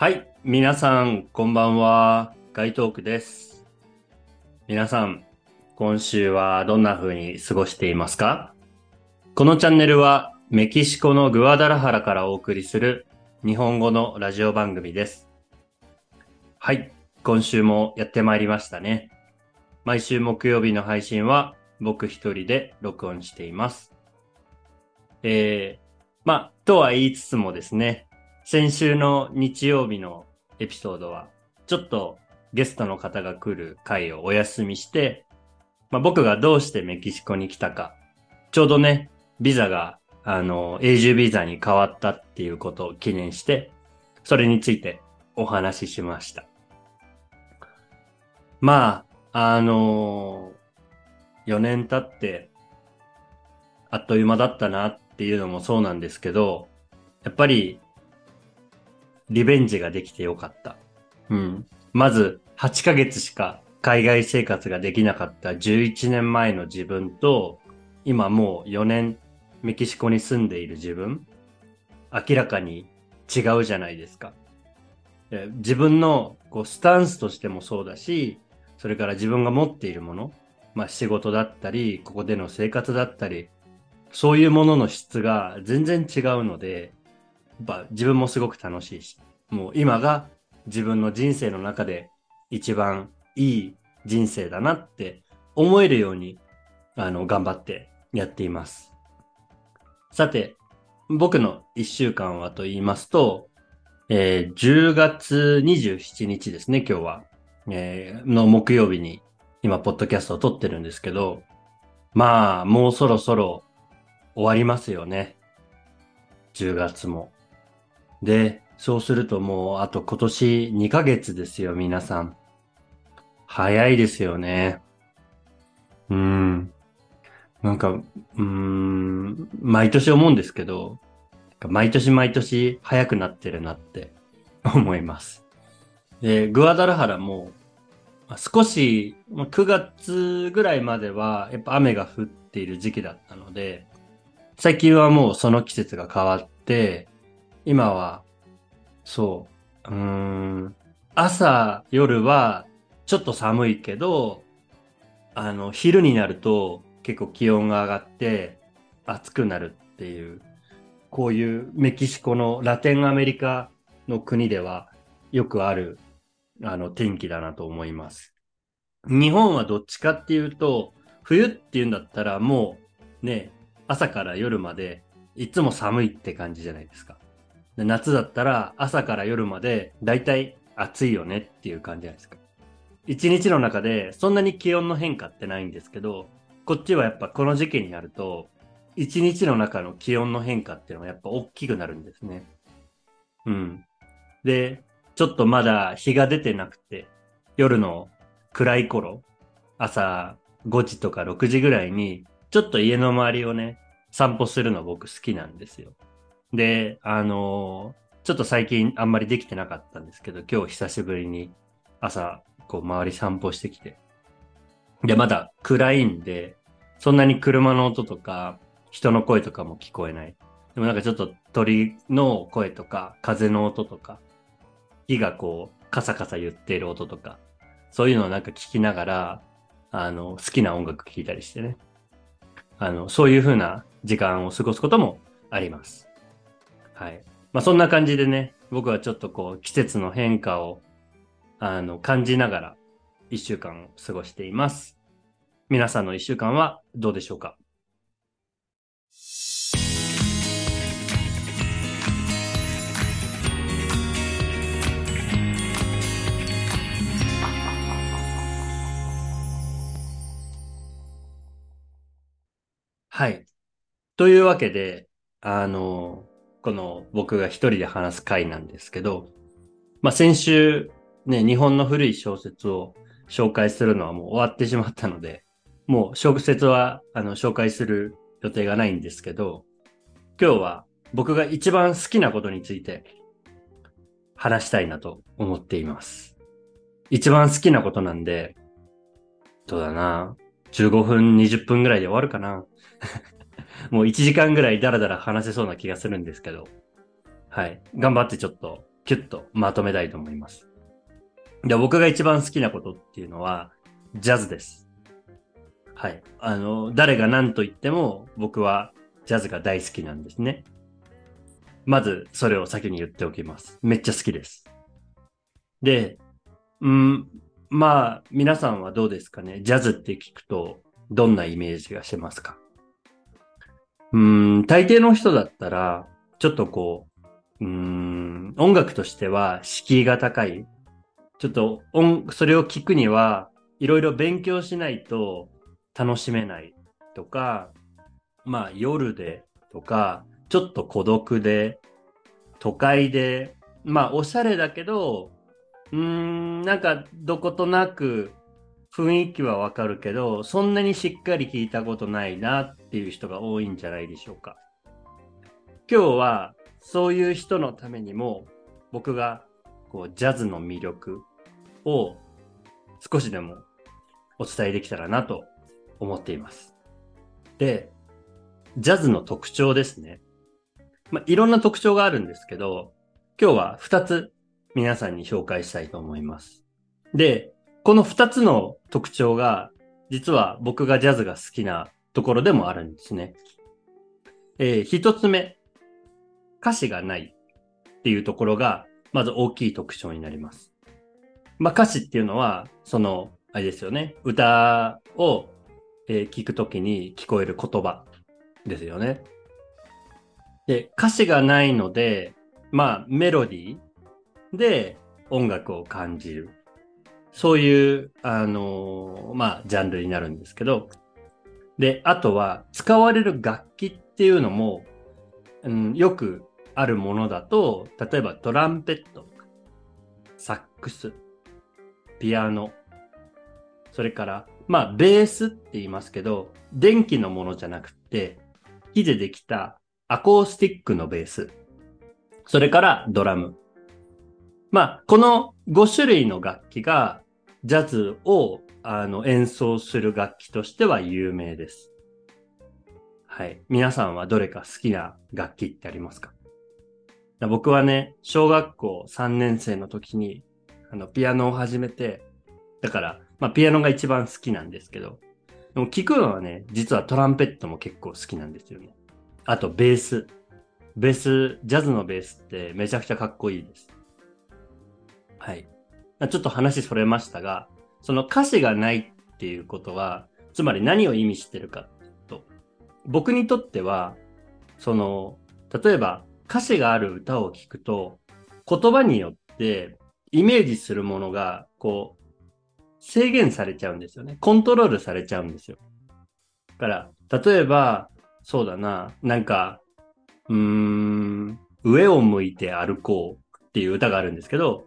はい、皆さん、こんばんは。ガイトークです。皆さん、今週はどんな風に過ごしていますか？このチャンネルは、メキシコのグアダラハラからお送りする日本語のラジオ番組です。はい、今週もやってまいりましたね。毎週木曜日の配信は僕一人で録音しています。えー、まあ、とは言いつつもですね、先週の日曜日のエピソードは、ちょっとゲストの方が来る回をお休みして、まあ、僕がどうしてメキシコに来たか、ちょうどね、ビザが、あの、永住ビザに変わったっていうことを記念して、それについてお話ししました。まあ、あの4年経って、あっという間だったなっていうのもそうなんですけど、やっぱり、リベンジができてよかった。うん。まず、8ヶ月しか海外生活ができなかった11年前の自分と、今もう4年メキシコに住んでいる自分、明らかに違うじゃないですか。で自分のこうスタンスとしてもそうだし、それから自分が持っているもの、まあ仕事だったり、ここでの生活だったり、そういうものの質が全然違うので、ぱ自分もすごく楽しいし、もう今が自分の人生の中で一番いい人生だなって思えるように、あの、頑張ってやっています。さて、僕の一週間はと言いますと、えー10月27日ですね、今日は。えーの木曜日に今、ポッドキャストを撮ってるんですけど、まあ、もうそろそろ終わりますよね。10月も。で、そうするともうあと今年2ヶ月ですよ、皆さん。早いですよね。うーん。なんか、うーん、毎年思うんですけど、毎年毎年早くなってるなって思います。で、グアダラハラも少し、9月ぐらいまではやっぱ雨が降っている時期だったので、最近はもうその季節が変わって、今は、そう、うん、朝、夜はちょっと寒いけど、あの、昼になると結構気温が上がって暑くなるっていう、こういうメキシコのラテンアメリカの国ではよくある、あの、天気だなと思います。日本はどっちかっていうと、冬っていうんだったらもうね、朝から夜までいつも寒いって感じじゃないですか。夏だったら朝から夜までだいたい暑いよねっていう感じじゃないですか。一日の中でそんなに気温の変化ってないんですけど、こっちはやっぱこの時期になると、一日の中の気温の変化っていうのがやっぱ大きくなるんですね。うん。で、ちょっとまだ日が出てなくて、夜の暗い頃、朝5時とか6時ぐらいに、ちょっと家の周りをね、散歩するの僕好きなんですよ。で、あのーちょっと最近あんまりできてなかったんですけど、今日久しぶりに朝、こう周り散歩してきて。で、まだ暗いんで、そんなに車の音とか、人の声とかも聞こえない。でもなんかちょっと鳥の声とか、風の音とか、木がこう、カサカサ言っている音とか、そういうのをなんか聞きながら、あの、好きな音楽聴いたりしてね。あの、そういう風な時間を過ごすこともあります。はい。まあそんな感じでね、僕はちょっとこう季節の変化をあの感じながら一週間を過ごしています。皆さんの一週間はどうでしょうか？はい。というわけで、あの、この僕が一人で話す回なんですけど、まあ、先週ね、日本の古い小説を紹介するのはもう終わってしまったので、もう小説はあの紹介する予定がないんですけど、今日は僕が一番好きなことについて話したいなと思っています。一番好きなことなんで、どうだな？15分、20分ぐらいで終わるかな？もう1時間ぐらいダラダラ話せそうな気がするんですけど。はい。頑張ってちょっとキュッとまとめたいと思います。で、僕が一番好きなことっていうのは、ジャズです。はい。あの、誰が何と言っても、僕はジャズが大好きなんですね。まず、それを先に言っておきます。めっちゃ好きです。で、うん、まあ、皆さんはどうですかね？ジャズって聞くと、どんなイメージがしますか？うん、大抵の人だったら、ちょっとこう、うん、音楽としては敷居が高い。ちょっと音、それを聞くには、いろいろ勉強しないと楽しめないとか、まあ夜でとか、ちょっと孤独で、都会で、まあおしゃれだけど、うん、なんかどことなく雰囲気はわかるけど、そんなにしっかり聞いたことないなっていう人が多いんじゃないでしょうか。今日はそういう人のためにも僕がこうジャズの魅力を少しでもお伝えできたらなと思っています。で、ジャズの特徴ですね。まあ、いろんな特徴があるんですけど、今日は2つ皆さんに紹介したいと思います。で、この2つの特徴が、実は僕がジャズが好きなところでもあるんですね。えー、1つ目、歌詞がないっていうところが、まず大きい特徴になります。まあ、歌詞っていうのは、その、あれですよね。歌を、えー、聞くときに聞こえる言葉ですよね。で、歌詞がないので、まあ、メロディーで音楽を感じる。そういう、あのー、まあ、ジャンルになるんですけど、で、あとは、使われる楽器っていうのも、うん、よくあるものだと、例えばトランペット、サックス、ピアノ、それから、まあ、ベースって言いますけど、電気のものじゃなくて、木でできたアコースティックのベース、それからドラム。まあ、この5種類の楽器がジャズをあの演奏する楽器としては有名です。はい。皆さんはどれか好きな楽器ってありますか？僕はね、小学校3年生の時に、あの、ピアノを始めて、だから、まあ、ピアノが一番好きなんですけど、でも聞くのはね、実はトランペットも結構好きなんですよね。あと、ベース。ベース、ジャズのベースってめちゃくちゃかっこいいです。はい。ちょっと話それましたが、その歌詞がないっていうことは、つまり何を意味してるかと、僕にとっては、その、例えば歌詞がある歌を聴くと、言葉によってイメージするものが、こう、制限されちゃうんですよね。コントロールされちゃうんですよ。だから、例えば、そうだな、なんか、うーん、上を向いて歩こうっていう歌があるんですけど、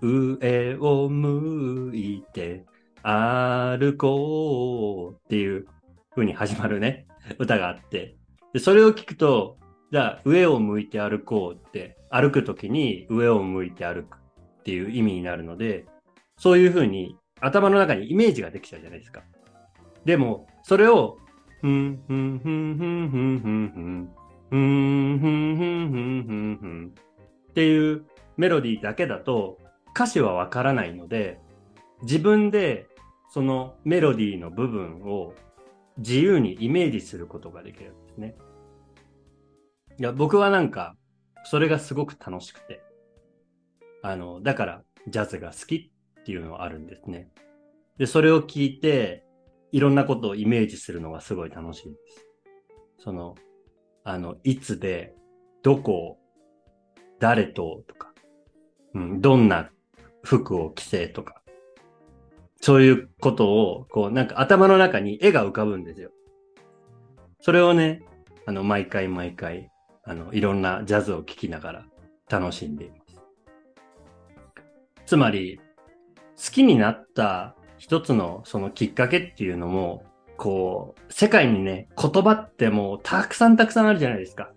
上を向いて歩こうっていう風に始まるね、歌があって、でそれを聞くと、じゃあ上を向いて歩こうって歩くときに上を向いて歩くっていう意味になるので、そういう風に頭の中にイメージができちゃうじゃないですか。でも、それを、ふんふんふんふんふんふんふん、ふんふんふんふんふんふんっていうメロディーだけだと歌詞はわからないので、自分でそのメロディーの部分を自由にイメージすることができるんですね。いや、僕はなんか、それがすごく楽しくて。あの、だからジャズが好きっていうのはあるんですね。で、それを聞いて、いろんなことをイメージするのがすごい楽しいです。その、あの、いつで、どこ、誰ととか、うん、どんな服を着せとか、そういうことを、こう、なんか頭の中に絵が浮かぶんですよ。それをね、あの、毎回毎回、あの、いろんなジャズを聴きながら楽しんでいます。つまり、好きになった一つのそのきっかけっていうのも、こう、世界にね、言葉ってもうたくさんたくさんあるじゃないですか。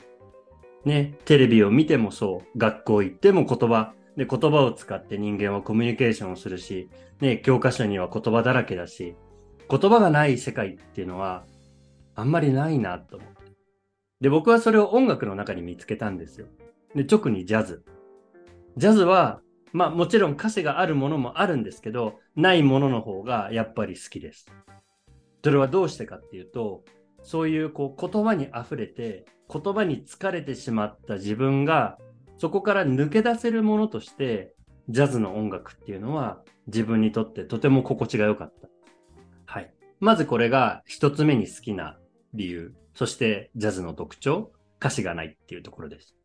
ね、テレビを見てもそう、学校行っても言葉、で、言葉を使って人間はコミュニケーションをするし、ね、教科書には言葉だらけだし、言葉がない世界っていうのは、あんまりないなと思って。で、僕はそれを音楽の中に見つけたんですよ。で、特にジャズ。ジャズは、まあもちろん歌詞があるものもあるんですけど、ないものの方がやっぱり好きです。それはどうしてかっていうと、そういうこう言葉に溢れて、言葉に疲れてしまった自分が、そこから抜け出せるものとして、ジャズの音楽っていうのは自分にとってとても心地が良かった。はい。まずこれが一つ目に好きな理由。そしてジャズの特徴。歌詞がないっていうところです。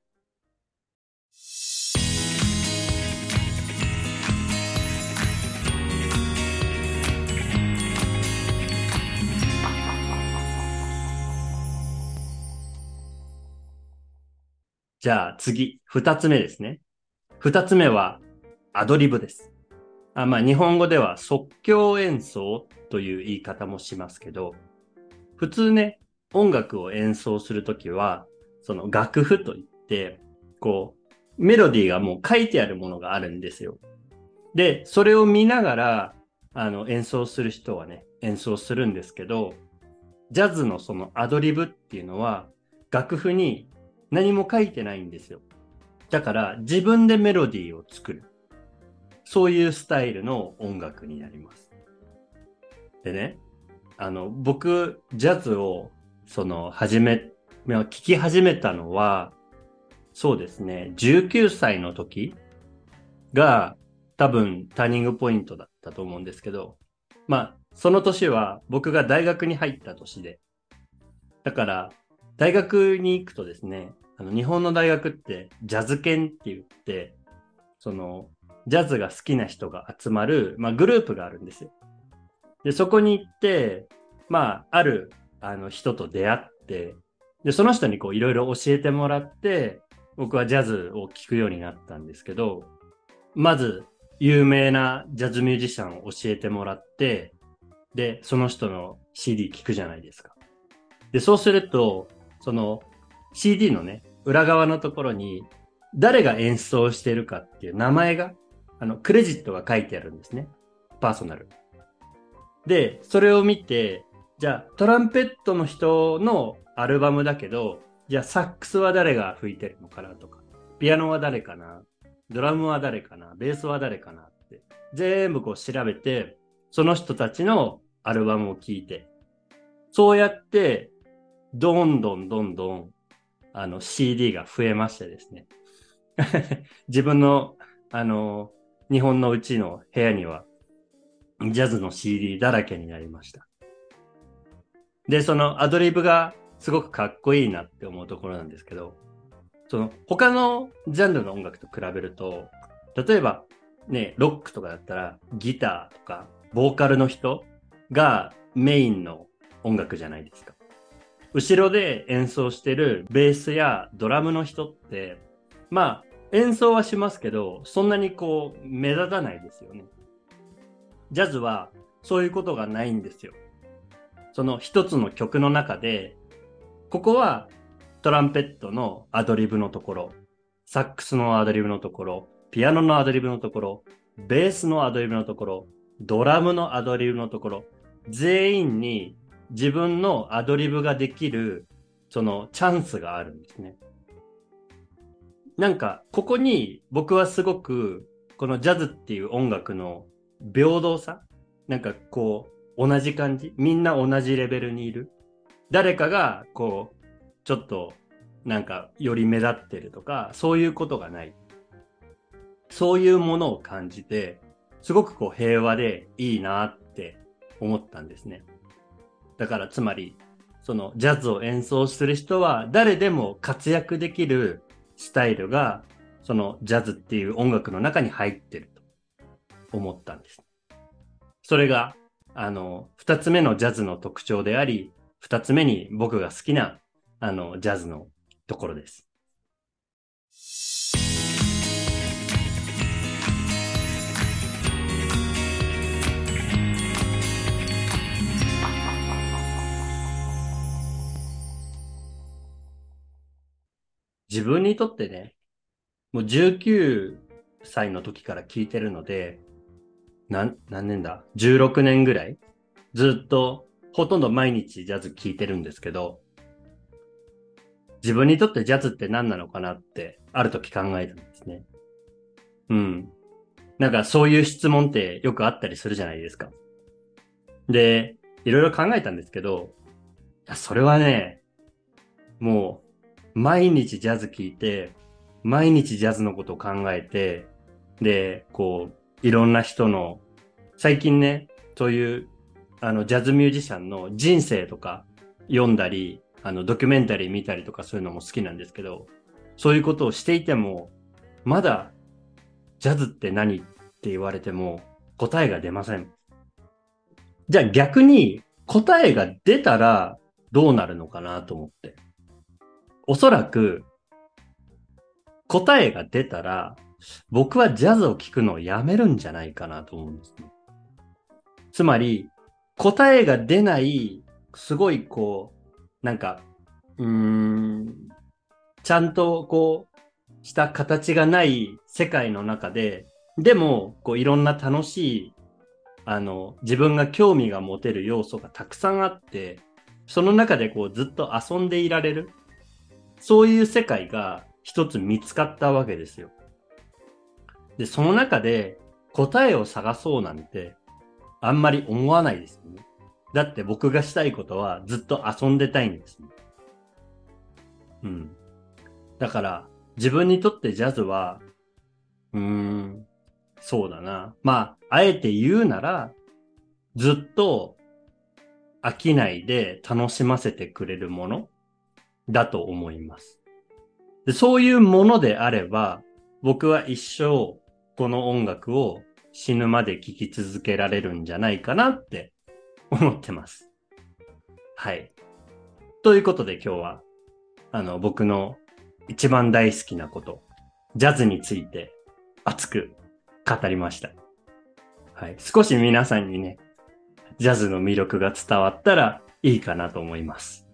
じゃあ次、二つ目ですね。二つ目はアドリブです。あまあ、日本語では即興演奏という言い方もしますけど、普通ね、音楽を演奏するときは、その楽譜といって、こう、メロディーがもう書いてあるものがあるんですよ。で、それを見ながら、あの、演奏する人はね、演奏するんですけど、ジャズのそのアドリブっていうのは、楽譜に何も書いてないんですよ。だから自分でメロディーを作る。そういうスタイルの音楽になります。でね、あの、僕、ジャズを、その、始め、聞き始めたのは、そうですね、19歳の時が多分ターニングポイントだったと思うんですけど、まあ、その年は僕が大学に入った年で、だから、大学に行くとですね、あの日本の大学ってジャズ犬って言って、その、ジャズが好きな人が集まる、まあ、グループがあるんですよ。で、そこに行って、まあ、ある、あの、人と出会って、で、その人にこう、いろいろ教えてもらって、僕はジャズを聴くようになったんですけど、まず、有名なジャズミュージシャンを教えてもらって、で、その人の CD 聴くじゃないですか。で、そうすると、その CD のね、裏側のところに、誰が演奏してるかっていう名前が、あの、クレジットが書いてあるんですね。パーソナル。で、それを見て、じゃあ、トランペットの人のアルバムだけど、じゃあ、サックスは誰が吹いてるのかなとか、ピアノは誰かな、ドラムは誰かな、ベースは誰かなって、全部こう調べて、その人たちのアルバムを聴いて、そうやって、どんどんどんどん、あの、CD が増えましてですね。自分の、あの、日本のうちの部屋には、ジャズの CD だらけになりました。で、そのアドリブがすごくかっこいいなって思うところなんですけど、その他のジャンルの音楽と比べると、例えばね、ロックとかだったらギターとかボーカルの人がメインの音楽じゃないですか。後ろで演奏してるベースやドラムの人って、まあ演奏はしますけど、そんなにこう目立たないですよね。ジャズはそういうことがないんですよ。その一つの曲の中でここはトランペットのアドリブのところ、サックスのアドリブのところ、ピアノのアドリブのところ、ベースのアドリブのところ、ドラムのアドリブのところ、全員に自分のアドリブができる、そのチャンスがあるんですね。なんか、ここに僕はすごく、このジャズっていう音楽の平等さなんかこう、同じ感じみんな同じレベルにいる誰かが、こう、ちょっと、なんか、より目立ってるとか、そういうことがない。そういうものを感じて、すごくこう平和でいいなって思ったんですね。だからつまり、そのジャズを演奏する人は誰でも活躍できるスタイルが、そのジャズっていう音楽の中に入ってると思ったんです。それが、あの、二つ目のジャズの特徴であり、二つ目に僕が好きな、あの、ジャズのところです。自分にとってね、もう19歳の時から聞いてるので、何、何年だ ?16 年ぐらい？ずっとほとんど毎日ジャズ聴いてるんですけど、自分にとってジャズって何なのかなって、ある時考えたんですね。うん。なんかそういう質問ってよくあったりするじゃないですか。で、いろいろ考えたんですけど、いや、それはね、もう、毎日ジャズ聴いて、毎日ジャズのことを考えて、で、こう、いろんな人の、最近ね、そういう、あの、ジャズミュージシャンの人生とか読んだり、あの、ドキュメンタリー見たりとかそういうのも好きなんですけど、そういうことをしていても、まだ、ジャズって何って言われても答えが出ません。じゃあ逆に答えが出たらどうなるのかなと思って。おそらく答えが出たら僕はジャズを聴くのをやめるんじゃないかなと思うんですね。つまり答えが出ないすごいこうなんかうーんちゃんとこうした形がない世界の中ででも、こういろんな楽しい、あの、自分が興味が持てる要素がたくさんあって、その中でこうずっと遊んでいられる。そういう世界が一つ見つかったわけですよ。で、その中で答えを探そうなんてあんまり思わないですよね。だって僕がしたいことはずっと遊んでたいんです、ね。うん。だから自分にとってジャズは、うーん、そうだな。まあ、あえて言うなら、ずっと飽きないで楽しませてくれるものだと思います。でそういうものであれば、僕は一生この音楽を死ぬまで聴き続けられるんじゃないかなって 思ってます。はい。ということで今日は、あの、僕の一番大好きなこと、ジャズについて熱く語りました。はい。少し皆さんにね、ジャズの魅力が伝わったらいいかなと思います。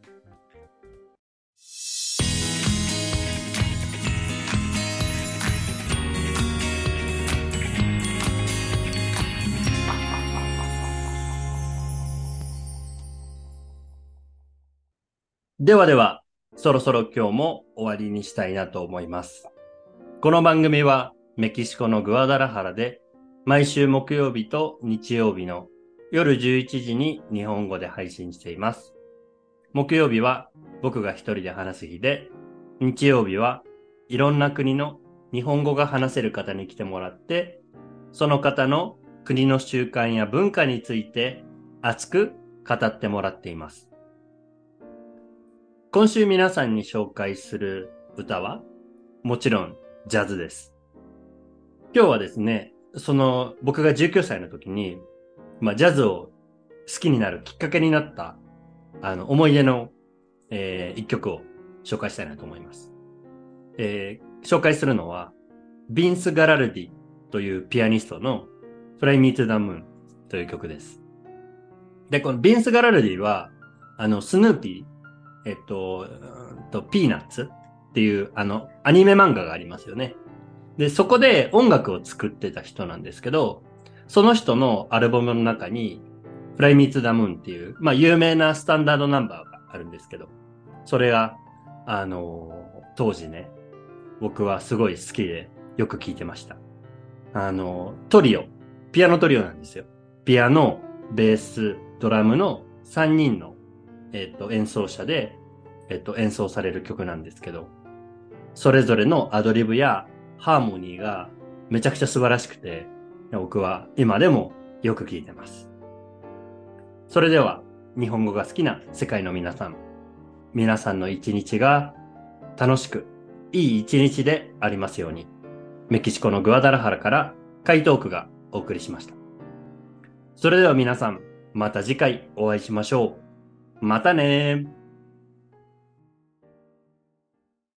ではでは、そろそろ今日も終わりにしたいなと思います。この番組はメキシコのグアダラハラで毎週木曜日と日曜日の夜11時に日本語で配信しています。木曜日は僕が一人で話す日で、日曜日はいろんな国の日本語が話せる方に来てもらって、その方の国の習慣や文化について熱く語ってもらっています。今週皆さんに紹介する歌はもちろんジャズです。今日はですね、その僕が19歳の時に、まあ、ジャズを好きになるきっかけになったあの思い出の、えー一曲を紹介したいなと思います。えー紹介するのは、ビンス・ガラルディというピアニストの Fly Me to the Moon という曲です。で、このビンス・ガラルディは、あの、スヌーピー、えっと、と、ピーナッツっていう、あの、アニメ漫画がありますよね。で、そこで音楽を作ってた人なんですけど、その人のアルバムの中に、Fly Me to the Moon っていう、まあ、有名なスタンダードナンバーがあるんですけど、それが、あのー当時ね、僕はすごい好きでよく聴いてました。あのートリオ、ピアノトリオなんですよ。ピアノ、ベース、ドラムの3人の、えっ、と、演奏者で、えっ、と、演奏される曲なんですけど、それぞれのアドリブやハーモニーがめちゃくちゃ素晴らしくて、僕は今でもよく聴いてます。それでは、日本語が好きな世界の皆さん、皆さんの一日が楽しく、いい一日でありますように、メキシコのグアダラハラからカイトークがお送りしました。それでは皆さん、また次回お会いしましょう。またね。